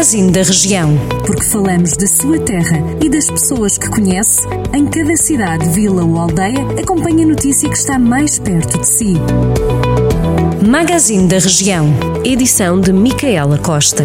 Magazine da Região. Porque falamos da sua terra e das pessoas que conhece, em cada cidade, vila ou aldeia, acompanhe a notícia que está mais perto de si. Magazine da Região. Edição de Micaela Costa.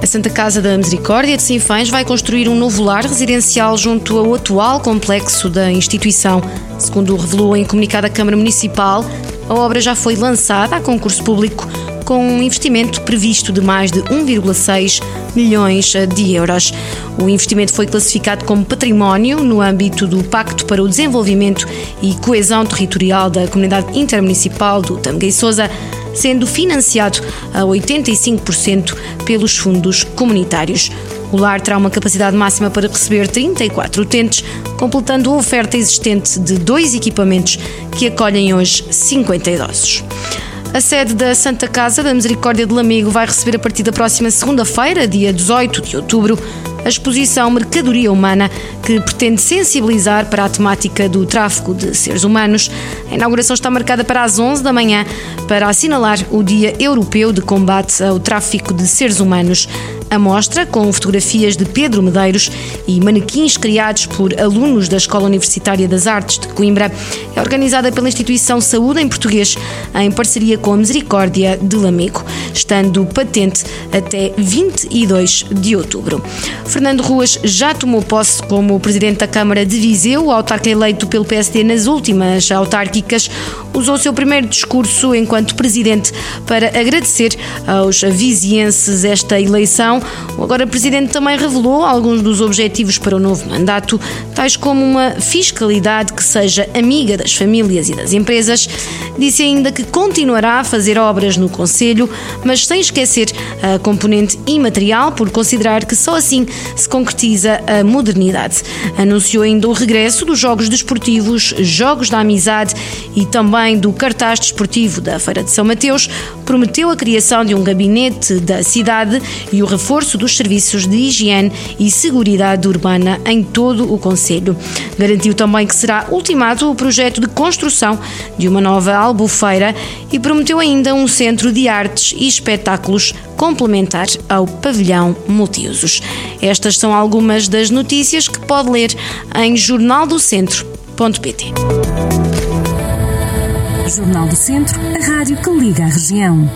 A Santa Casa da Misericórdia de Sinfãs vai construir um novo lar residencial junto ao atual complexo da instituição. Segundo revelou em comunicado a Câmara Municipal, a obra já foi lançada a concurso público com um investimento previsto de mais de 1,6 milhões de euros. O investimento foi classificado como património no âmbito do Pacto para o Desenvolvimento e Coesão Territorial da Comunidade Intermunicipal do Tamguei Sousa sendo financiado a 85% pelos fundos comunitários. O lar terá uma capacidade máxima para receber 34 utentes, completando a oferta existente de dois equipamentos que acolhem hoje 50 idosos. A sede da Santa Casa da Misericórdia de Lamego vai receber a partir da próxima segunda-feira, dia 18 de outubro, a exposição Mercadoria Humana, que pretende sensibilizar para a temática do tráfico de seres humanos. A inauguração está marcada para as 11 da manhã para assinalar o Dia Europeu de Combate ao Tráfico de Seres Humanos. A mostra, com fotografias de Pedro Medeiros e manequins criados por alunos da Escola Universitária das Artes de Coimbra, é organizada pela instituição Saúde em Português, em parceria com a Misericórdia de Lamego, estando patente até 22 de outubro. Fernando Ruas já tomou posse como presidente da Câmara de Viseu, autarca eleito pelo PSD nas últimas autárquicas. Usou seu primeiro discurso enquanto presidente para agradecer aos vizienses esta eleição. O agora presidente também revelou alguns dos objetivos para o novo mandato, tais como uma fiscalidade que seja amiga das famílias e das empresas. Disse ainda que continuará a fazer obras no Conselho, mas sem esquecer a componente imaterial, por considerar que só assim se concretiza a modernidade. Anunciou ainda o regresso dos Jogos Desportivos, Jogos da Amizade e também do cartaz desportivo da Feira de São Mateus, prometeu a criação de um gabinete da cidade e o reforço dos serviços de higiene e segurança urbana em todo o Conselho. Garantiu também que será ultimado o projeto de construção de uma nova albufeira e prometeu ainda um centro de artes e espetáculos complementar ao pavilhão multiusos. Estas são algumas das notícias que pode ler em jornaldocentro.pt. Jornal do Centro, a rádio que liga a região.